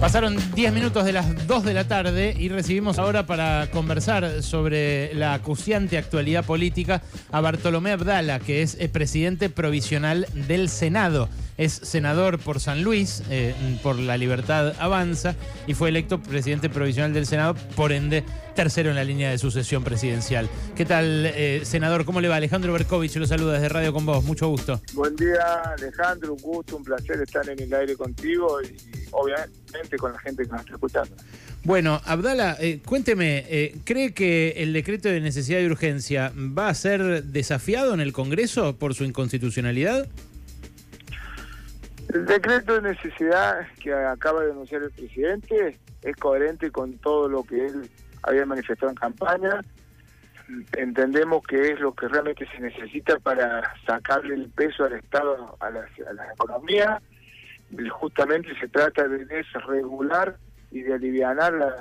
Pasaron 10 minutos de las 2 de la tarde y recibimos ahora para conversar sobre la acuciante actualidad política a Bartolomé Abdala, que es eh, presidente provisional del Senado. Es senador por San Luis, eh, por La Libertad Avanza, y fue electo presidente provisional del Senado, por ende, tercero en la línea de sucesión presidencial. ¿Qué tal, eh, senador? ¿Cómo le va? Alejandro Berkovich lo saluda desde Radio con vos. Mucho gusto. Buen día, Alejandro. Un gusto, un placer estar en el aire contigo obviamente con la gente que nos está escuchando. Bueno, Abdala, eh, cuénteme, eh, ¿cree que el decreto de necesidad y urgencia va a ser desafiado en el Congreso por su inconstitucionalidad? El decreto de necesidad que acaba de anunciar el presidente es coherente con todo lo que él había manifestado en campaña. Entendemos que es lo que realmente se necesita para sacarle el peso al Estado, a la, a la economía. Justamente se trata de desregular y de aliviar las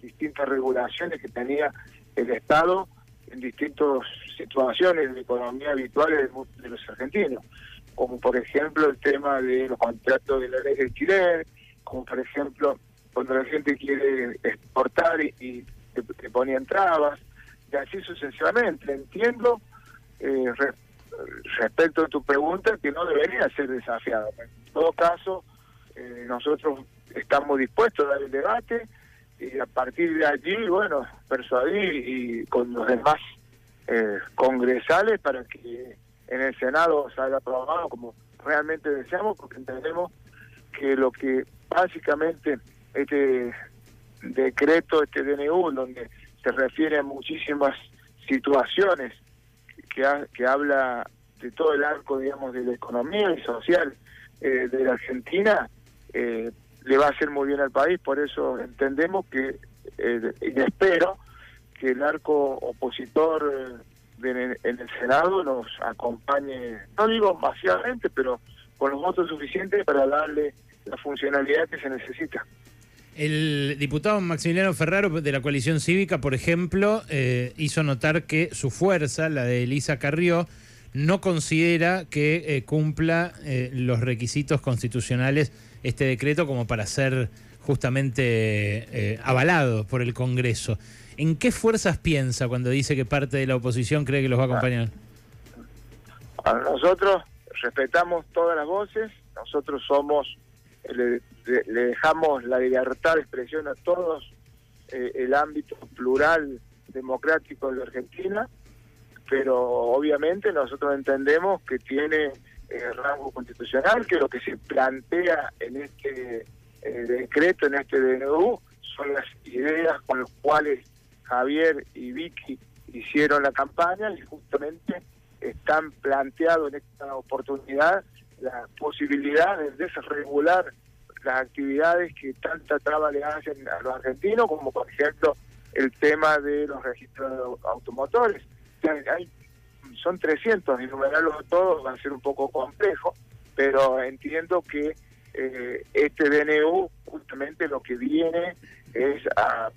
distintas regulaciones que tenía el Estado en distintas situaciones de economía habituales de los argentinos como por ejemplo el tema de los contratos de la ley de alquiler, como por ejemplo cuando la gente quiere exportar y, te, ponían trabas, y así sucesivamente. Entiendo eh, respecto a tu pregunta que no debería ser desafiado. En todo caso, eh, nosotros estamos dispuestos a dar el debate y a partir de allí, bueno, persuadir y con los demás eh, congresales para que en el Senado salga aprobado como realmente deseamos, porque entendemos que lo que básicamente este decreto, este DNU, donde se refiere a muchísimas situaciones que, que habla de todo el arco, digamos, de la economía y social eh, de la Argentina, eh, le va a hacer muy bien al país, por eso entendemos que, eh, y espero que el arco opositor en el Senado nos acompañe, no digo masivamente, pero con los votos suficientes para darle la funcionalidad que se necesita. El diputado Maximiliano Ferraro de la coalición cívica, por ejemplo, eh, hizo notar que su fuerza, la de Elisa Carrió, no considera que eh, cumpla eh, los requisitos constitucionales este decreto como para ser justamente avalado por el Congreso. ¿En qué fuerzas piensa cuando dice que parte de la oposición cree que los va a acompañar? nosotros respetamos todas las voces, nosotros somos, le, dejamos la libertad de expresión a todos eh, el ámbito plural democrático de la Argentina, pero obviamente nosotros entendemos que tiene eh, rango constitucional, que lo que se plantea en este eh, decreto, en este DNU, son las ideas con las cuales Javier y Vicky hicieron la campaña y justamente están planteados en esta oportunidad la posibilidad de desregular las actividades que tanta traba le hacen a los argentinos, como por ejemplo el tema de los registros automotores. Hay, son 300, enumerarlos todos va a ser un poco complejo, pero entiendo que eh, este DNU justamente lo que viene es a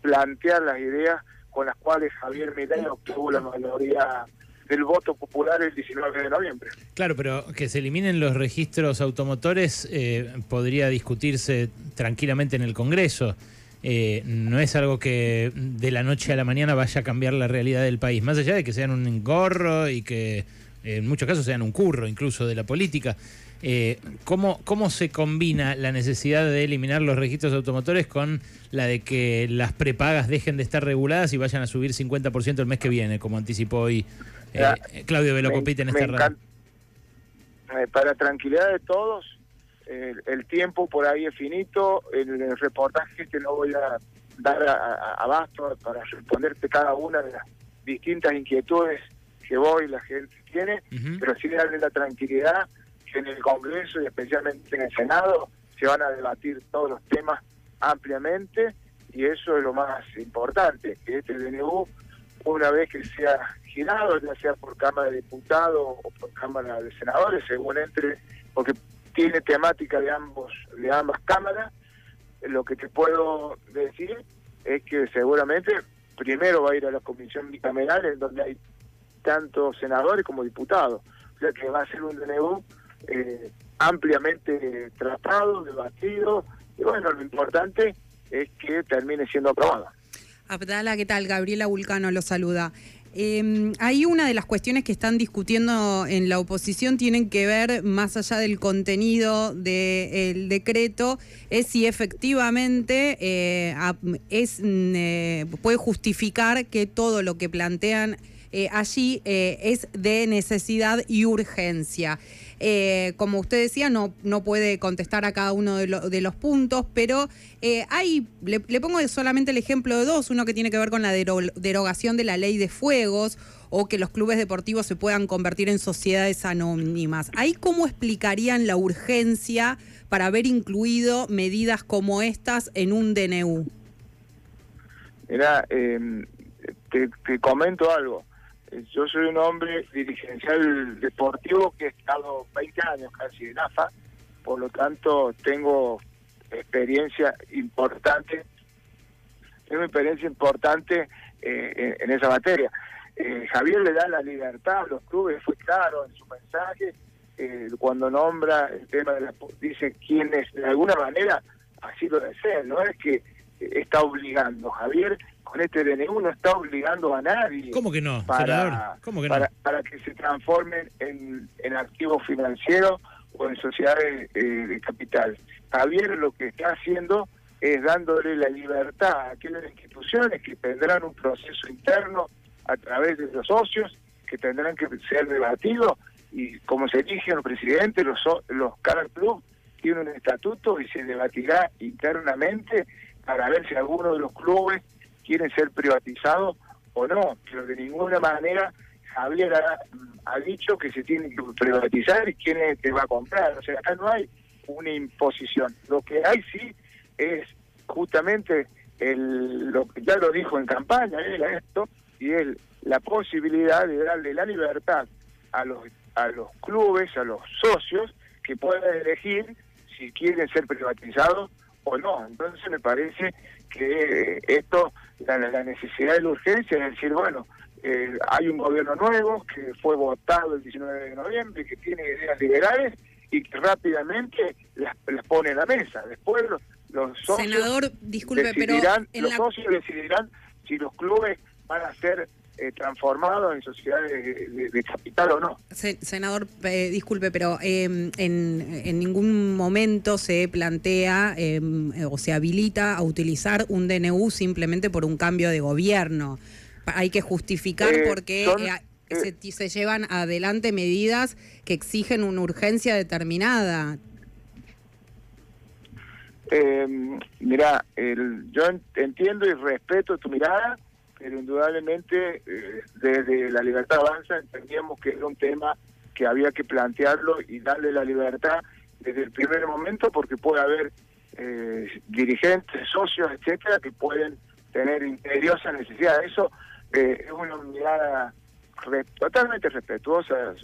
plantear las ideas con las cuales Javier Milei obtuvo la mayoría del voto popular el 19 de noviembre. Claro, pero que se eliminen los registros automotores eh, podría discutirse tranquilamente en el Congreso. Eh, no es algo que de la noche a la mañana vaya a cambiar la realidad del país, más allá de que sean un engorro y que en muchos casos sean un curro incluso de la política. Eh, ¿cómo, ¿Cómo se combina la necesidad de eliminar los registros automotores con la de que las prepagas dejen de estar reguladas y vayan a subir 50% el mes que viene, como anticipó hoy eh, Claudio Velocopita en esta radio? Eh, para tranquilidad de todos, el tiempo por ahí es finito, el, el reportaje que no voy a dar abasto para responderte cada una de las distintas inquietudes que voy la gente tiene, pero sí darle la tranquilidad en el Congreso y especialmente en el Senado se van a debatir todos los temas ampliamente y eso es lo más importante, que este DNU, una vez que sea girado, ya sea por Cámara de Diputados o por Cámara de Senadores, según entre, porque tiene temática de ambos de ambas cámaras, lo que te puedo decir es que seguramente primero va a ir a la comisión bicameral en donde hay tanto senadores como diputados, o sea que va a ser un DNU eh, ampliamente tratado, debatido, Y bueno, lo importante es que termine siendo aprobada. Abdala, ¿qué tal? Gabriela Vulcano lo saluda. Eh, hay una de las cuestiones que están discutiendo en la oposición tienen que ver, más allá del contenido del decreto, es si efectivamente eh, es, mm, eh, puede justificar que todo lo que plantean eh, allí eh, es de necesidad y urgencia. Eh, como usted decía, no, no puede contestar a cada uno de, los puntos, pero hay, le, pongo solamente el ejemplo de dos, uno que tiene que ver con la derogación de la ley de fuegos o que los clubes deportivos se puedan convertir en sociedades anónimas. ¿Ahí cómo explicarían la urgencia para haber incluido medidas como estas en un DNU? Mira, te comento algo yo soy un hombre dirigencial deportivo que he estado 20 años casi en AFA, por lo tanto tengo experiencia importante, tengo experiencia importante eh, en, esa materia. Eh, Javier le da la libertad a los clubes, fue claro en su mensaje, eh, cuando nombra el tema de la... dice quienes de alguna manera así lo desean, no es que está obligando. Javier con este DNU no está obligando a nadie. ¿Cómo que no, para, que Para, que se transformen en, en activos financieros o en sociedades eh, de capital. Javier lo que está haciendo es dándole la libertad a aquellas instituciones que tendrán un proceso interno a través de los socios, que tendrán que ser debatidos y como se eligen los presidentes, los, los cada club tiene un estatuto y se debatirá internamente para ver si alguno de los clubes quieren ser privatizados o no, pero de ninguna manera Javier ha, dicho que se tiene que privatizar y quién es que va a comprar. O sea, acá no hay una imposición. Lo que hay sí es justamente el, lo que ya lo dijo en campaña, era esto, y es la posibilidad de darle la libertad a los, a los clubes, a los socios, que puedan elegir si quieren ser privatizados o no. Entonces me parece que esto, la, necesidad de la urgencia es decir, bueno, eh, hay un gobierno nuevo que fue votado el 19 de noviembre, que tiene ideas liberales y que rápidamente las, pone en la mesa. Después los, los socios Senador, disculpe, decidirán, los socios decidirán si los clubes van a ser eh, transformado en sociedades de, capital o no. senador, eh, disculpe, pero em, en, en, ningún momento se plantea em, o se habilita a utilizar un DNU simplemente por un cambio de gobierno. Hay que justificar eh, porque se, se llevan adelante medidas que exigen una urgencia determinada. Eh, mira, yo entiendo y respeto tu mirada, pero indudablemente eh, desde la libertad avanza entendíamos que era un tema que había que plantearlo y darle la libertad desde el primer momento porque puede haber eh, dirigentes, socios, etcétera, que pueden tener imperiosa necesidad. Eso eh, es una mirada totalmente respetuosa,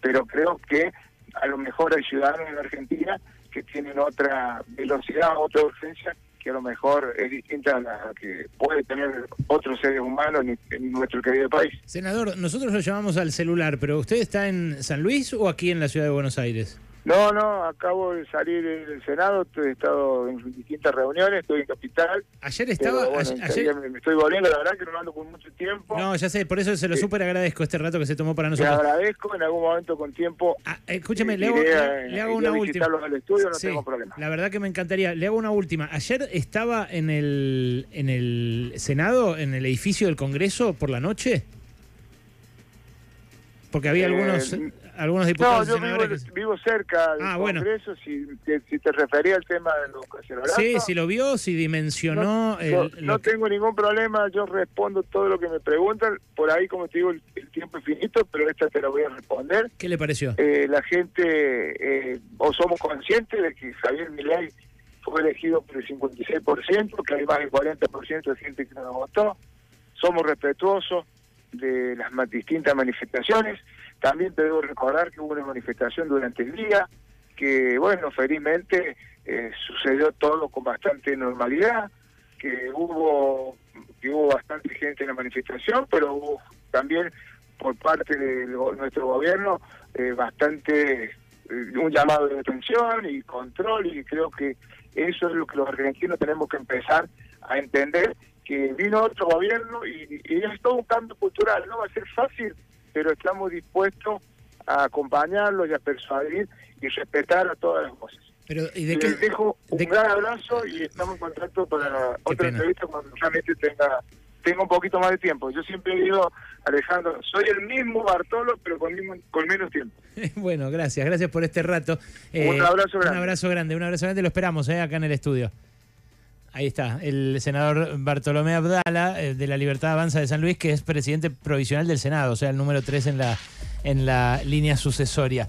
pero creo que a lo mejor hay ciudadanos en Argentina que tienen otra velocidad, otra urgencia que a lo mejor es distinta a la que puede tener otros seres humanos en, nuestro querido país. Senador, nosotros lo llamamos al celular, pero ¿usted está en San Luis o aquí en la ciudad de Buenos Aires? No, no, acabo de salir del Senado, he estado en distintas reuniones, estoy en Capital. Ayer estaba... ayer... Me estoy volviendo, la verdad que no ando con mucho tiempo. No, ya sé, por eso se lo súper agradezco este rato que se tomó para nosotros. Le agradezco, en algún momento con tiempo... Ah, escúcheme, le hago, le, hago una última. Al estudio, no tengo problema. La verdad que me encantaría. Le hago una última. Ayer estaba en el, en el Senado, en el edificio del Congreso, por la noche. Porque había eh, algunos algunos diputados. No, yo vivo, vivo, cerca del ah, Congreso, si, si, te refería al tema de los cacerolazos. Sí, si lo vio, si dimensionó... No, tengo ningún problema, yo respondo todo lo que me preguntan, por ahí como te digo el, tiempo es finito, pero esta te la voy a responder. ¿Qué le pareció? Eh, la gente, eh, o somos conscientes de que Javier Milei fue elegido por el 56%, que hay más del 40% de gente que no votó, somos respetuosos de las distintas manifestaciones, también te debo recordar que hubo una manifestación durante el día, que bueno, felizmente eh, sucedió todo con bastante normalidad, que hubo, que hubo bastante gente en la manifestación, pero hubo también por parte de nuestro gobierno eh, bastante eh, un llamado de detención y control y creo que eso es lo que los argentinos tenemos que empezar a entender que vino otro gobierno y, es todo un cambio cultural, no va a ser fácil, pero estamos dispuestos a acompañarlo y a persuadir y respetar a todas las voces. Pero, ¿y de Les dejo un gran abrazo y estamos en contacto para otra entrevista cuando realmente tenga tengo un poquito más de tiempo. Yo siempre digo, Alejandro, soy el mismo Bartolo, pero con, con menos tiempo. bueno, gracias, gracias por este rato. un eh, abrazo grande. Un abrazo grande, un abrazo grande, lo esperamos eh, acá en el estudio. Ahí está, el senador Bartolomé Abdala, eh, de la Libertad Avanza de San Luis, que es presidente provisional del Senado, o sea, el número 3 en la, en la línea sucesoria.